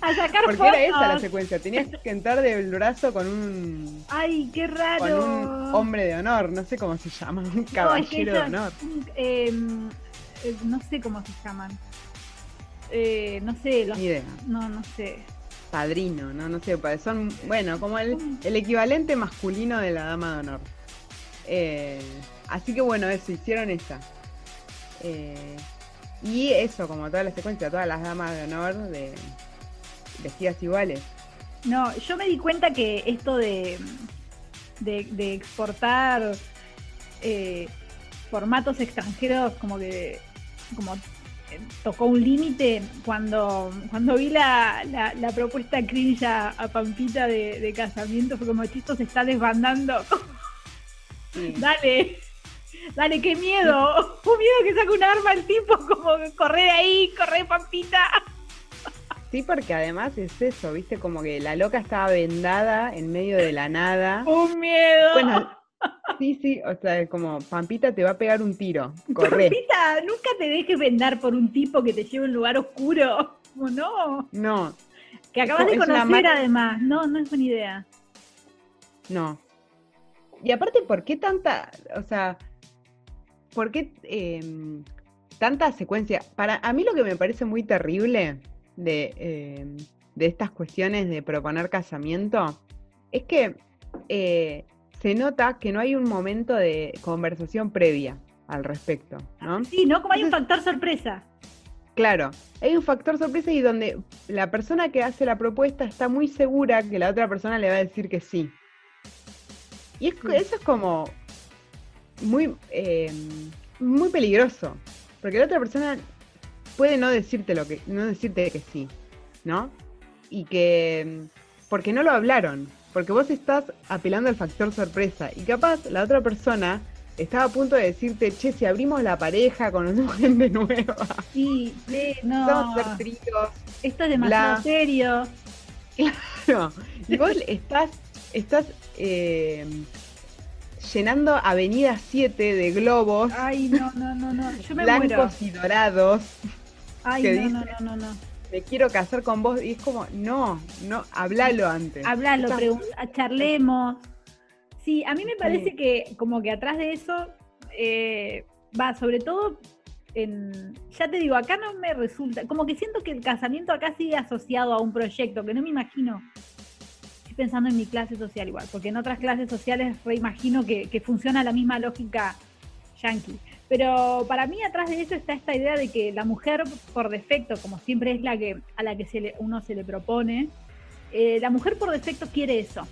a sacar Porque era esa la secuencia. Tenías que entrar del brazo con un. ¡Ay, qué raro! Con un hombre de honor, no sé cómo se llama, un caballero de honor. Em, eh, no sé cómo se llaman. Eh, no sé, los, No, no sé. Padrino, no, no sé, son, bueno, como el, el equivalente masculino de la dama de honor. Eh, así que bueno, eso, hicieron esa. y eso, como toda la secuencia, todas las damas de honor de, vestidas iguales. No, yo me di cuenta que esto de, de, exportar eh, formatos extranjeros como que como eh, tocó un límite cuando, cuando vi la, la, propuesta cringe a, Pampita de, casamiento, fue como, esto se está desbandando. dale, dale, qué miedo. Un miedo que saque un arma el tipo, como corre de ahí, corre Pampita. Sí, porque además es eso, viste, como que la loca estaba vendada en medio de la nada. ¡Un miedo! Bueno, sí, sí, o sea, como Pampita te va a pegar un tiro. Corre. Pampita, nunca te dejes vendar por un tipo que te lleve a un lugar oscuro. ¿O no? No. Que acabas de conocer además. No, no es buena idea. No. Y aparte, ¿por qué tanta, o sea, por qué em, tanta secuencia. Para a mí lo que me parece muy terrible de, eh, de estas cuestiones de proponer casamiento es que eh, se nota que no hay un momento de conversación previa al respecto, ¿no? Sí, ¿no? Como hay un factor sorpresa. Claro, hay un factor sorpresa y donde la persona que hace la propuesta está muy segura que la otra persona le va a decir que sí. Y eso es como muy, eh, muy peligroso, porque la otra persona puede no decirte lo que, no decirte que sí, ¿no? Y que porque no lo hablaron, porque vos estás apelando al factor sorpresa y capaz la otra persona estaba a punto de decirte, che, si abrimos la pareja, conocemos gente nueva. Sí, sí, no. Vamos a ser tríos. Esto es demasiado serio. Claro. Y vos estás, estás eh, llenando Avenida 7 de globos. Ay, no, no, no, no. Yo me blancos y dorados. Ay, no, no, no, no, no. Me quiero casar con vos. Y es como, no, no, hablalo antes. Hablalo, charlemos. Sí, a mí me parece que como que atrás de eso eh, va, sobre todo en, ya te digo, acá no me resulta, como que siento que el casamiento acá sigue asociado a un proyecto, que no me imagino, estoy pensando en mi clase social igual, porque en otras clases sociales reimagino que, que funciona la misma lógica yankee. Pero para mí atrás de eso está esta idea de que la mujer por defecto, como siempre es la que a la que se uno se le propone, eh, la mujer por defecto quiere eso.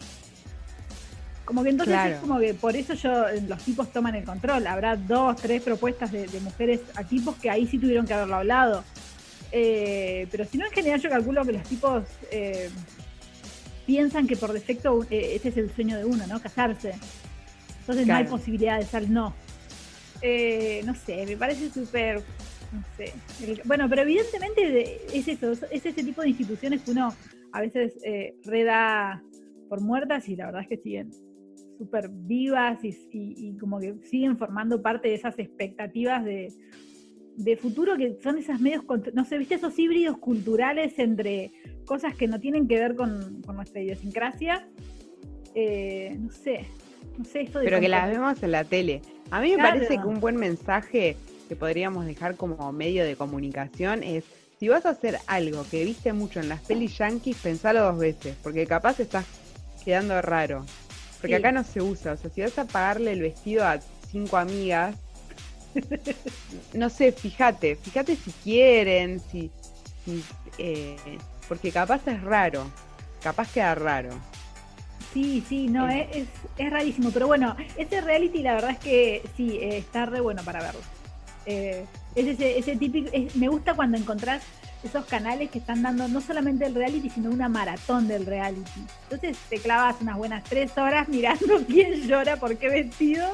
Como que entonces es como que por eso yo, los tipos toman el control. Habrá dos, tres propuestas de, mujeres a tipos que ahí sí tuvieron que haberlo hablado. Eh, pero si no, en general yo calculo que los tipos eh, piensan que por defecto eh, ese es el sueño de uno, ¿no? Casarse. Entonces no hay posibilidad de ser no. No sé, me parece súper, no sé. bueno, pero evidentemente es eso, es ese tipo de instituciones que uno a veces reda por muertas y la verdad es que siguen súper vivas y, como que siguen formando parte de esas expectativas de, futuro que son esas medios, no sé, viste esos híbridos culturales entre cosas que no tienen que ver con, nuestra idiosincrasia. Eh, no sé, no sé esto de... Pero que las vemos en la tele. A mí me parece que un buen mensaje que podríamos dejar como medio de comunicación es si vas a hacer algo que viste mucho en las pelis yankees, pensalo dos veces, porque capaz estás quedando raro. Porque acá no se usa. O sea, si vas a pagarle el vestido a cinco amigas, no sé, fíjate, fíjate si quieren, si, eh, porque capaz es raro, capaz queda raro. Sí, sí, no, eh. es, es, rarísimo, pero bueno, ese reality la verdad es que sí, eh, está re bueno para verlo. es ese, ese típico, me gusta cuando encontrás esos canales que están dando no solamente el reality, sino una maratón del reality. Entonces te clavas unas buenas tres horas mirando quién llora por qué vestido.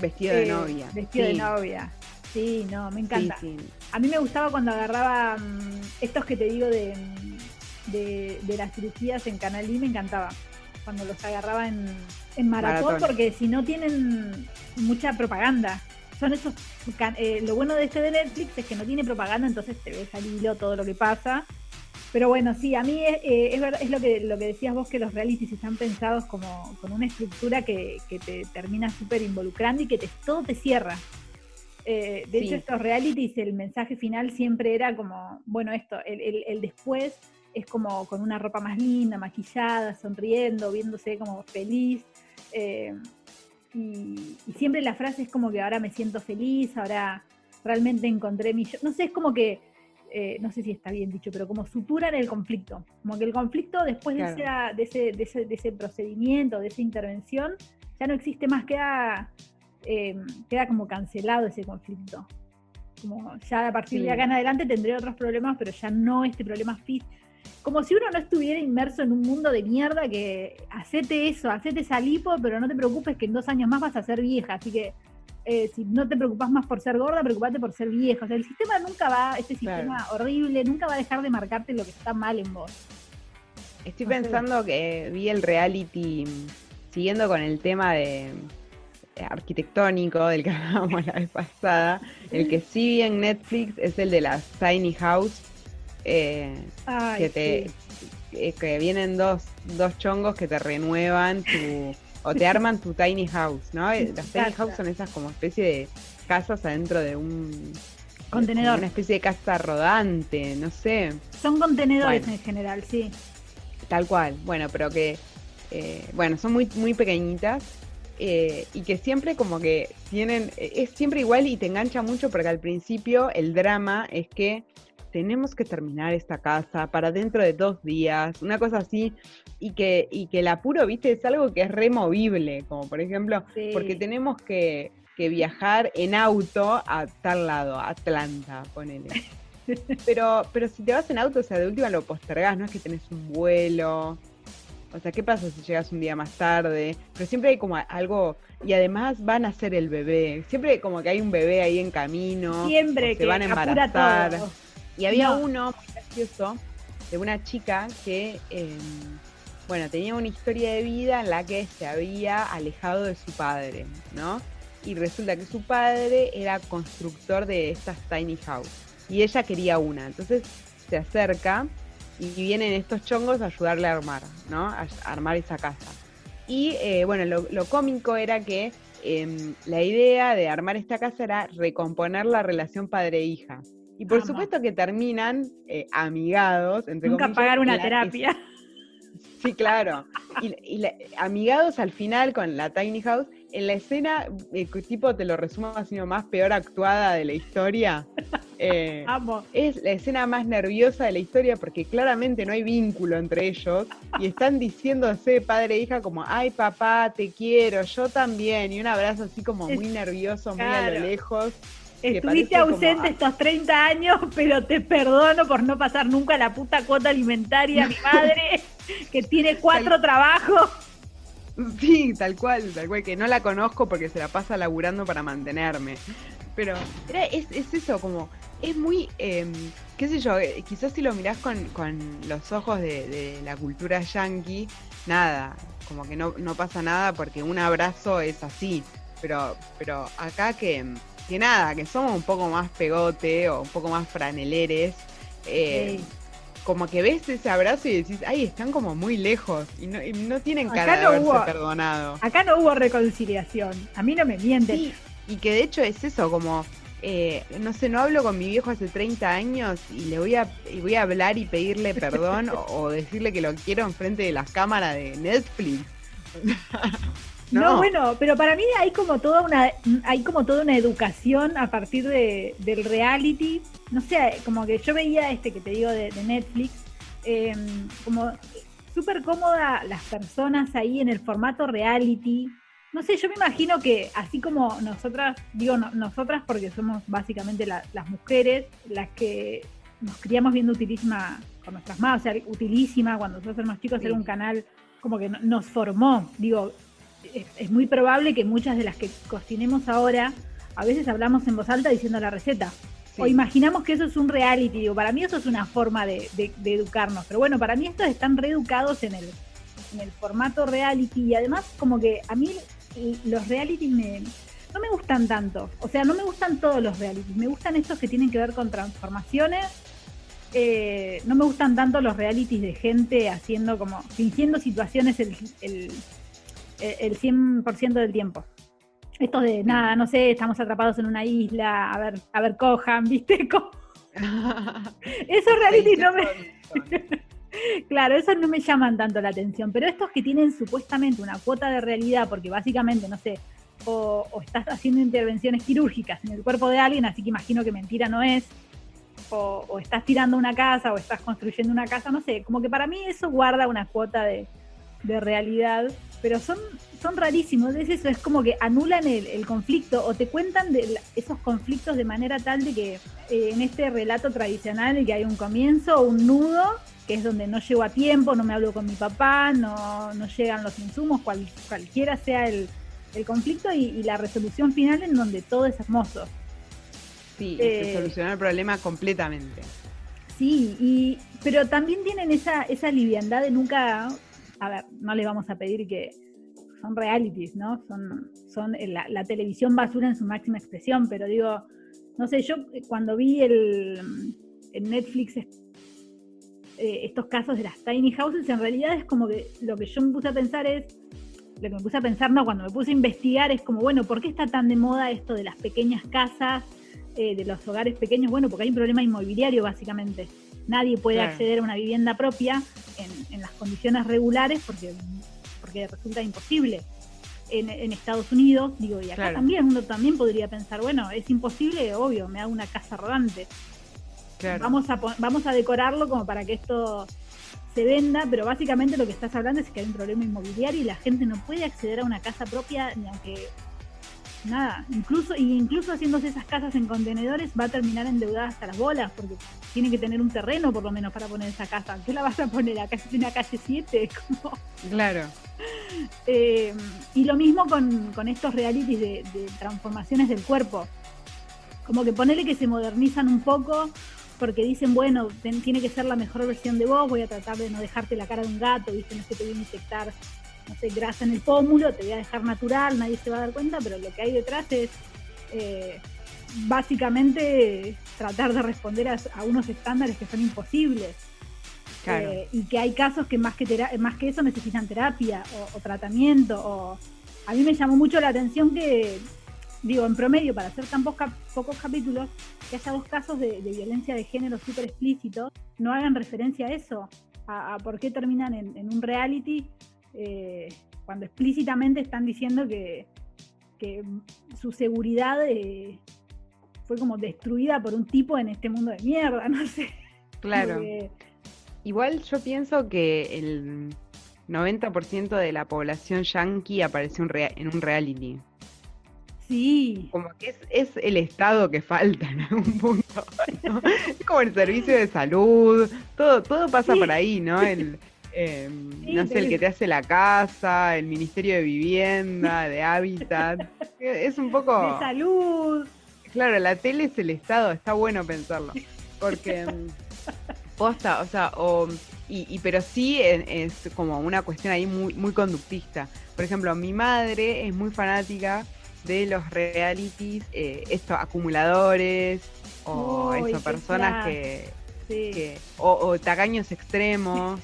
Vestido de eh, novia. Vestido de novia. Sí, no, me encanta. A mí me gustaba cuando agarraba mm, estos que te digo de, de, las cirugías en Canal I, me encantaba. Cuando los agarraba en, en maratón, porque si no tienen mucha propaganda son esos. Eh, lo bueno de este de Netflix es que no tiene propaganda, entonces te ves al hilo todo lo que pasa. Pero bueno, sí, a mí es, eh, es, lo, que, lo que decías vos, que los realities están pensados como con una estructura que, te termina súper involucrando y que te, todo te cierra. Eh, de hecho, estos realities, el mensaje final siempre era como, bueno, esto, el, el, después es como con una ropa más linda, maquillada, sonriendo, viéndose como feliz. Y, siempre la frase es como que ahora me siento feliz, ahora realmente encontré mi... No sé, es como que, eh, no sé si está bien dicho, pero como suturan el conflicto. Como que el conflicto después de, ese, de, ese, de, ese, procedimiento, de esa intervención, ya no existe más, queda, eh, queda como cancelado ese conflicto. Como ya a partir de acá en adelante tendré otros problemas, pero ya no este problema físico como si uno no estuviera inmerso en un mundo de mierda que hacete eso, hacete esa lipo, pero no te preocupes que en dos años más vas a ser vieja. Así que eh, si no te preocupas más por ser gorda, preocupate por ser vieja. O sea, el sistema nunca va, este sistema horrible, nunca va a dejar de marcarte lo que está mal en vos. Estoy pensando que vi el reality siguiendo con el tema de eh, arquitectónico del que hablábamos la vez pasada. El que sí vi en Netflix es el de la Tiny House eh, que te eh, que vienen dos, dos chongos que te renuevan tu o te arman tu tiny house, ¿no? Eh, las tiny house son esas como especie de casas adentro de un contenedor. Una especie de casa rodante, no sé. Son contenedores en general, sí. Tal cual. Bueno, pero que, eh, bueno, son muy, muy pequeñitas eh, y que siempre como que tienen, es siempre igual y te engancha mucho porque al principio el drama es que tenemos que terminar esta casa para dentro de dos días, una cosa así, y que, y que el apuro, viste, es algo que es removible, como por ejemplo, porque tenemos que, viajar en auto a tal lado, a Atlanta, ponele. Pero, pero si te vas en auto, o sea, de última lo postergás, no es que tenés un vuelo. O sea, ¿qué pasa si llegas un día más tarde? Pero siempre hay como algo, y además van a ser el bebé. Siempre como que hay un bebé ahí en camino. Siempre que se van a embarazar. Y había uno muy gracioso de una chica que, em, bueno, tenía una historia de vida en la que se había alejado de su padre, ¿no? Y resulta que su padre era constructor de estas tiny house y ella quería una. Entonces se acerca y vienen estos chongos a ayudarle a armar, ¿no? A, armar esa casa. Y eh, bueno, lo, cómico era que em, la idea de armar esta casa era recomponer la relación padre-hija. Y por supuesto que terminan eh, amigados. Entre Nunca pagar una terapia. Sí, claro. Y, amigados al final con la Tiny House. En la escena, eh, tipo te lo resumo así nomás, peor actuada de la historia. Eh, es la escena más nerviosa de la historia porque claramente no hay vínculo entre ellos y están diciéndose padre e hija como, ay papá, te quiero, yo también, y un abrazo así como muy nervioso, muy a lo lejos. Estuviste ausente estos 30 años, pero te perdono por no pasar nunca la puta cuota alimentaria a mi madre, que tiene cuatro trabajos. Sí, tal cual, tal cual, que no la conozco porque se la pasa laburando para mantenerme. Pero es, eso, como, es muy, em, qué sé yo, eh, quizás si lo mirás con, los ojos de, la cultura yankee, nada, como que no, no pasa nada porque un abrazo es así. Pero, pero acá que que nada, que somos un poco más pegote o un poco más franeleres. Eh, como que ves ese abrazo y decís, ay, están como muy lejos y no, tienen cara de haberse perdonado. Acá no hubo reconciliación, a mí no me mienten. y que de hecho es eso, como, eh, no sé, no hablo con mi viejo hace 30 años y le voy a, voy a hablar y pedirle perdón o, decirle que lo quiero enfrente de las cámaras de Netflix. No. bueno, pero para mí hay como toda una, hay como toda una educación a partir de, del reality. No sé, como que yo veía este que te digo de, Netflix, em, como súper cómoda las personas ahí en el formato reality. No sé, yo me imagino que así como nosotras, digo nosotras porque somos básicamente las mujeres, las que nos criamos viendo Utilísima con nuestras madres, o sea, Utilísima cuando nosotros éramos chicos era un canal como que nos formó, digo, es, muy probable que muchas de las que cocinemos ahora, a veces hablamos en voz alta diciendo la receta. O imaginamos que eso es un reality. Digo, para mí eso es una forma de, educarnos. Pero bueno, para mí estos están reeducados en el, en el formato reality. Y además, como que a mí los reality me, no me gustan tanto. O sea, no me gustan todos los realities. Me gustan estos que tienen que ver con transformaciones. Eh, no me gustan tanto los realities de gente haciendo como, fingiendo situaciones el, el 100% del tiempo. Esto de nada, no sé, estamos atrapados en una isla, a ver, a ver, cojan, ¿viste? Esos reality no me. claro, esos no me llaman tanto la atención, pero estos que tienen supuestamente una cuota de realidad, porque básicamente, no sé, o, estás haciendo intervenciones quirúrgicas en el cuerpo de alguien, así que imagino que mentira no es, o, o, estás tirando una casa, o estás construyendo una casa, no sé, como que para mí eso guarda una cuota de, de realidad, pero son, son rarísimos. Es eso, es como que anulan el, conflicto o te cuentan de esos conflictos de manera tal de que eh, en este relato tradicional que hay un comienzo, un nudo, que es donde no llego a tiempo, no me hablo con mi papá, no, no llegan los insumos, cual, cualquiera sea el, conflicto y, la resolución final en donde todo es hermoso. Sí, se eh, el problema completamente. Sí, y, pero también tienen esa, esa liviandad de nunca a ver, no le vamos a pedir que son realities, ¿no? Son, son la, televisión basura en su máxima expresión, pero digo, no sé, yo eh, cuando vi el, en Netflix eh, estos casos de las tiny houses, en realidad es como que lo que yo me puse a pensar es, lo que me puse a pensar, no, cuando me puse a investigar es como, bueno, ¿por qué está tan de moda esto de las pequeñas casas, eh, de los hogares pequeños? Bueno, porque hay un problema inmobiliario básicamente. Nadie puede acceder a una vivienda propia en, las condiciones regulares porque, porque resulta imposible. En, Estados Unidos, digo, y acá también, uno también podría pensar, bueno, es imposible, obvio, me hago una casa rodante. Vamos, a, vamos a decorarlo como para que esto se venda, pero básicamente lo que estás hablando es que hay un problema inmobiliario y la gente no puede acceder a una casa propia ni aunque nada, incluso y incluso haciéndose esas casas en contenedores va a terminar endeudada hasta las bolas porque tiene que tener un terreno por lo menos para poner esa casa. ¿Qué la vas a poner acá? Es una calle 7, Claro. Eh, y lo mismo con, con estos realities de, de transformaciones del cuerpo. Como que ponerle que se modernizan un poco porque dicen, bueno, tiene que ser la mejor versión de vos, voy a tratar de no dejarte la cara de un gato, ¿viste? no es que te voy a inyectar, no sé, grasa en el pómulo, te voy a dejar natural, nadie se va a dar cuenta, pero lo que hay detrás es eh, básicamente tratar de responder a, unos estándares que son imposibles. Eh, y que hay casos que más que, más que eso necesitan terapia o, o tratamiento. O... A mí me llamó mucho la atención que digo, en promedio, para hacer tan pocos capítulos, que haya dos casos de, violencia de género súper explícitos, no hagan referencia a eso, a, por qué terminan en, un reality, eh, cuando explícitamente están diciendo que, su seguridad eh, fue como destruida por un tipo en este mundo de mierda, no sé. Claro. Igual yo pienso que el 90% de la población yankee apareció en un reality. Sí. Como que es, el Estado que falta en algún punto. Es como el servicio de salud, todo, todo pasa por ahí, ¿no? El, em, no sé, el que te hace la casa, el Ministerio de Vivienda, de Hábitat. Es un poco. De salud. Claro, la tele es el Estado, está bueno pensarlo. Porque. Posta, o sea, o, y, pero sí es, como una cuestión ahí muy, muy conductista. Por ejemplo, mi madre es muy fanática de los realities, eh, estos acumuladores o eso, personas que, o, tacaños extremos.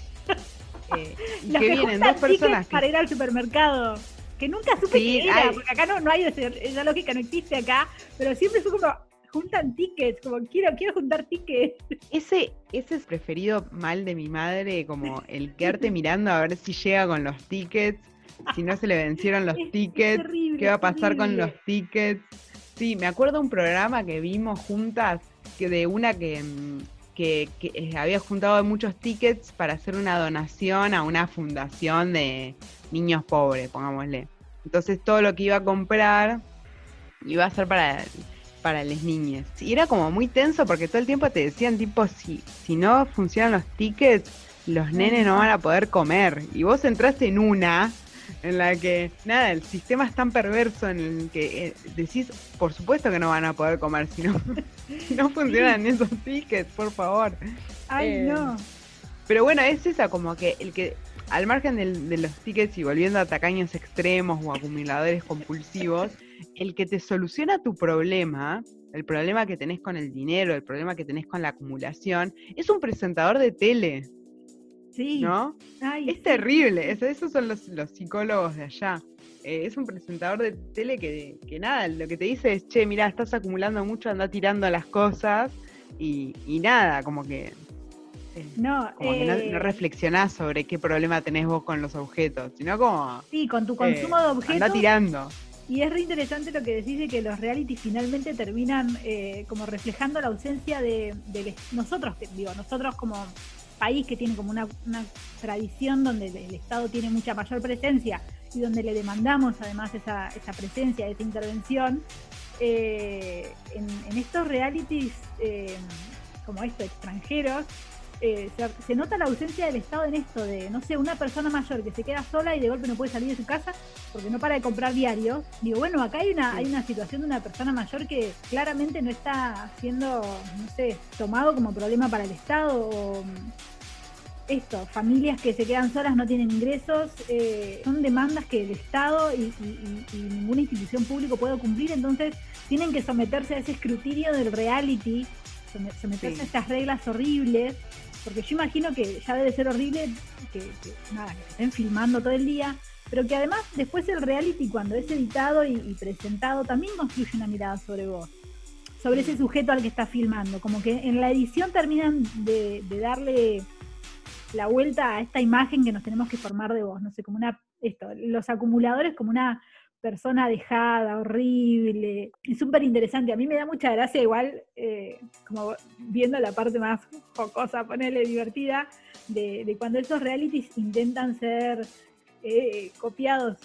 Eh, y que vienen dos personas para ir al supermercado. Que nunca supe qué era, porque acá no, no hay esa lógica, no existe acá, pero siempre fue como, juntan tickets, como quiero, quiero juntar tickets. Ese, ese es preferido mal de mi madre, como el quedarte mirando a ver si llega con los tickets si no se le vencieron los tickets, qué va a pasar con los tickets. Sí, me acuerdo un programa que vimos juntas, que de una que, mm, que, eh, había juntado muchos tickets para hacer una donación a una fundación de niños pobres, pongámosle. Entonces todo lo que iba a comprar iba a ser para, para las niñas. Y era como muy tenso porque todo el tiempo te decían tipo, si, si no funcionan los tickets, los nenes no van a poder comer. Y vos entraste en una en la que, nada, el sistema es tan perverso en el que eh, decís, por supuesto que no van a poder comer si no, no funcionan esos tickets, por favor. Ay, eh, no. Pero bueno, es esa como que el que, al margen de los tickets y volviendo a tacaños extremos o acumuladores compulsivos, el que te soluciona tu problema, el problema que tenés con el dinero, el problema que tenés con la acumulación, es un presentador de tele. Sí. ¿No? es terrible. esos son los, psicólogos de allá. Eh, es un presentador de tele que, nada, lo que te dice es, che, mira, estás acumulando mucho, anda tirando las cosas y, nada, como que... Eh, no, como que no, eh, reflexionás sobre qué problema tenés vos con los objetos, sino como... Sí, con tu consumo de objetos. Anda tirando. Y es re interesante lo que decís de que los reality finalmente terminan como reflejando la ausencia de, de, nosotros, digo, nosotros como país que tiene como una, tradición donde el, Estado tiene mucha mayor presencia y donde le demandamos además esa, esa presencia, esa intervención, eh, en, estos realities eh, como estos extranjeros, eh, se, nota la ausencia del Estado en esto de, no sé, una persona mayor que se queda sola y de golpe no puede salir de su casa porque no para de comprar diarios. Digo, bueno, acá hay una, hay una situación de una persona mayor que claramente no está siendo, no sé, tomado como problema para el Estado o esto, familias que se quedan solas, no tienen ingresos, eh, son demandas que el Estado y, ninguna institución pública puede cumplir, entonces tienen que someterse a ese escrutinio del reality, someterse a estas reglas horribles porque yo imagino que ya debe ser horrible que, nada, que estén filmando todo el día, pero que además después el reality cuando es editado y, presentado también construye una mirada sobre vos, sobre ese sujeto al que está filmando, como que en la edición terminan de, darle la vuelta a esta imagen que nos tenemos que formar de vos, no sé, como una, esto, los acumuladores como una persona dejada, horrible. Es súper interesante. A mí me da mucha gracia, igual, eh, como viendo la parte más jocosa, ponerle divertida, de, cuando esos realities intentan ser eh, copiados.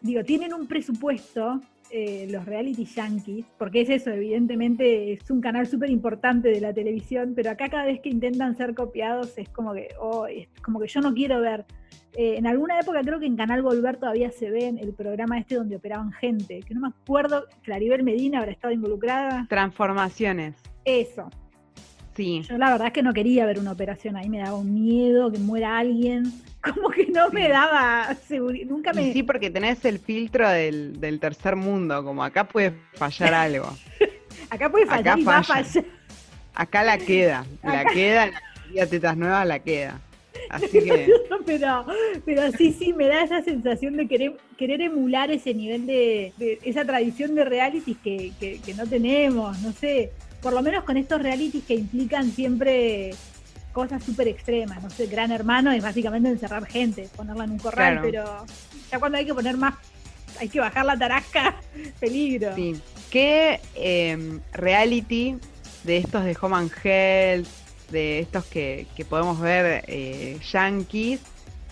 Digo, tienen un presupuesto eh, los reality yankees, porque es eso, evidentemente es un canal súper importante de la televisión, pero acá cada vez que intentan ser copiados es como que, oh, es como que yo no quiero ver. Eh, en alguna época creo que en Canal Volver todavía se ve el programa este donde operaban gente, que no me acuerdo, Claribel Medina habrá estado involucrada. Transformaciones. Eso. Sí. Yo la verdad es que no quería ver una operación ahí, me daba un miedo que muera alguien. como que no me daba seguridad, nunca me... sí, porque tenés el filtro del, tercer mundo, como acá puede fallar algo. acá puede fallar y va a fallar. Acá la queda, la queda, la tetas nuevas la queda. Así que... pero, pero sí, sí, me da esa sensación de querer, querer emular ese nivel de, esa tradición de realities que, que no tenemos, no sé, por lo menos con estos realities que implican siempre cosas súper extremas. No sé, Gran Hermano es básicamente encerrar gente, ponerla en un corral, pero ya cuando hay que poner más, hay que bajar la tarasca, peligro. Sí. ¿Qué em, reality de estos de Home and Health, de estos que, podemos ver eh, yankees,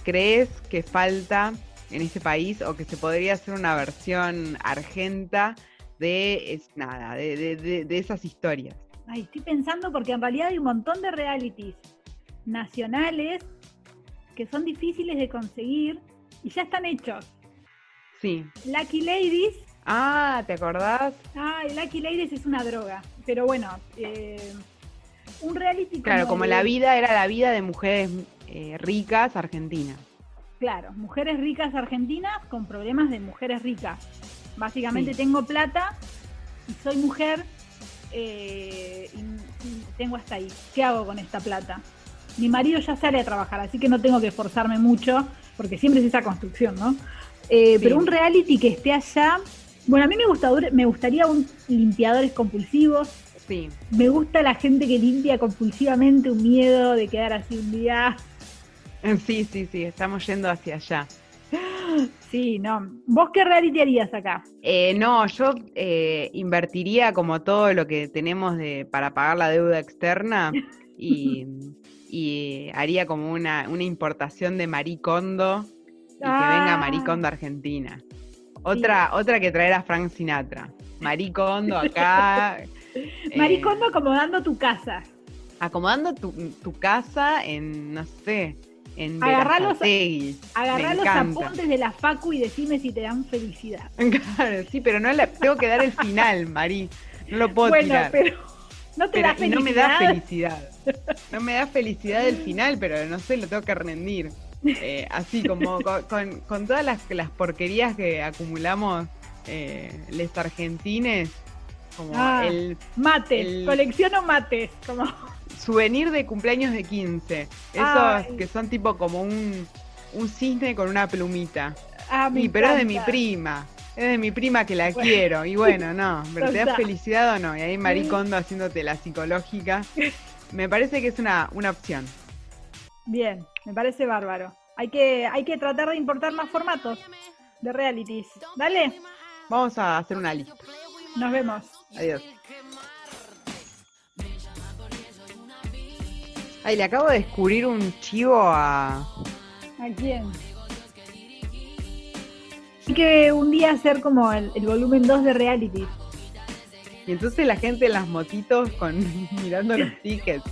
crees que falta en este país o que se podría hacer una versión argenta de es, nada, de, de esas historias? Ay, estoy pensando porque en realidad hay un montón de realities nacionales que son difíciles de conseguir y ya están hechos. Sí. Lucky Ladies. Ah, ¿te acordás? Ay, Lucky Ladies es una droga. Pero bueno, eh, un reality. Claro, como, la vida era la vida de mujeres eh, ricas argentinas. Claro, mujeres ricas argentinas con problemas de mujeres ricas. Básicamente tengo plata y soy mujer eh, y, tengo hasta ahí. ¿Qué hago con esta plata? Mi marido ya sale a trabajar, así que no tengo que esforzarme mucho, porque siempre es esa construcción, ¿no? Eh, pero un reality que esté allá, bueno, a mí me, gusta, me gustaría un limpiadores compulsivos. Sí. Me gusta la gente que limpia compulsivamente, un miedo de quedar así un día. Sí, sí, sí, estamos yendo hacia allá. Sí, no. ¿Vos qué reality harías acá? Eh, no, yo eh, invertiría como todo lo que tenemos de, para pagar la deuda externa y, haría como una, importación de maricondo y que venga ah. maricondo Argentina. Otra, otra que traer a Frank Sinatra. Maricondo acá. maricondo acomodando tu casa. Acomodando tu, tu casa en, no sé, en agarrá los, los apuntes de la Facu y decime si te dan felicidad. Claro, sí, pero no la, tengo que dar el final, Marí. No lo puedo bueno, pero no te da felicidad. no me da felicidad. No me da felicidad el final, pero no sé, lo tengo que rendir. Eh, así como con, todas las, porquerías que acumulamos eh, les argentines, como ah, el mates, colecciono mates, como souvenir de cumpleaños de 15. Esos que son tipo como un, un cisne con una plumita. Ah, sí, pero es de mi prima. Es de mi prima que la quiero. Y bueno, no, pero ¿te da felicidad o no? Y ahí Maricondo haciéndote la psicológica. Me parece que es una, una opción. Bien, me parece bárbaro. Hay que, hay que tratar de importar más formatos de realities. Dale. Vamos a hacer una lista. Nos vemos. Adiós. Ay, le acabo de descubrir un chivo a. ¿A quién? Hay que un día hacer como el, volumen 2 de reality. Y entonces la gente en las motitos con mirando los tickets.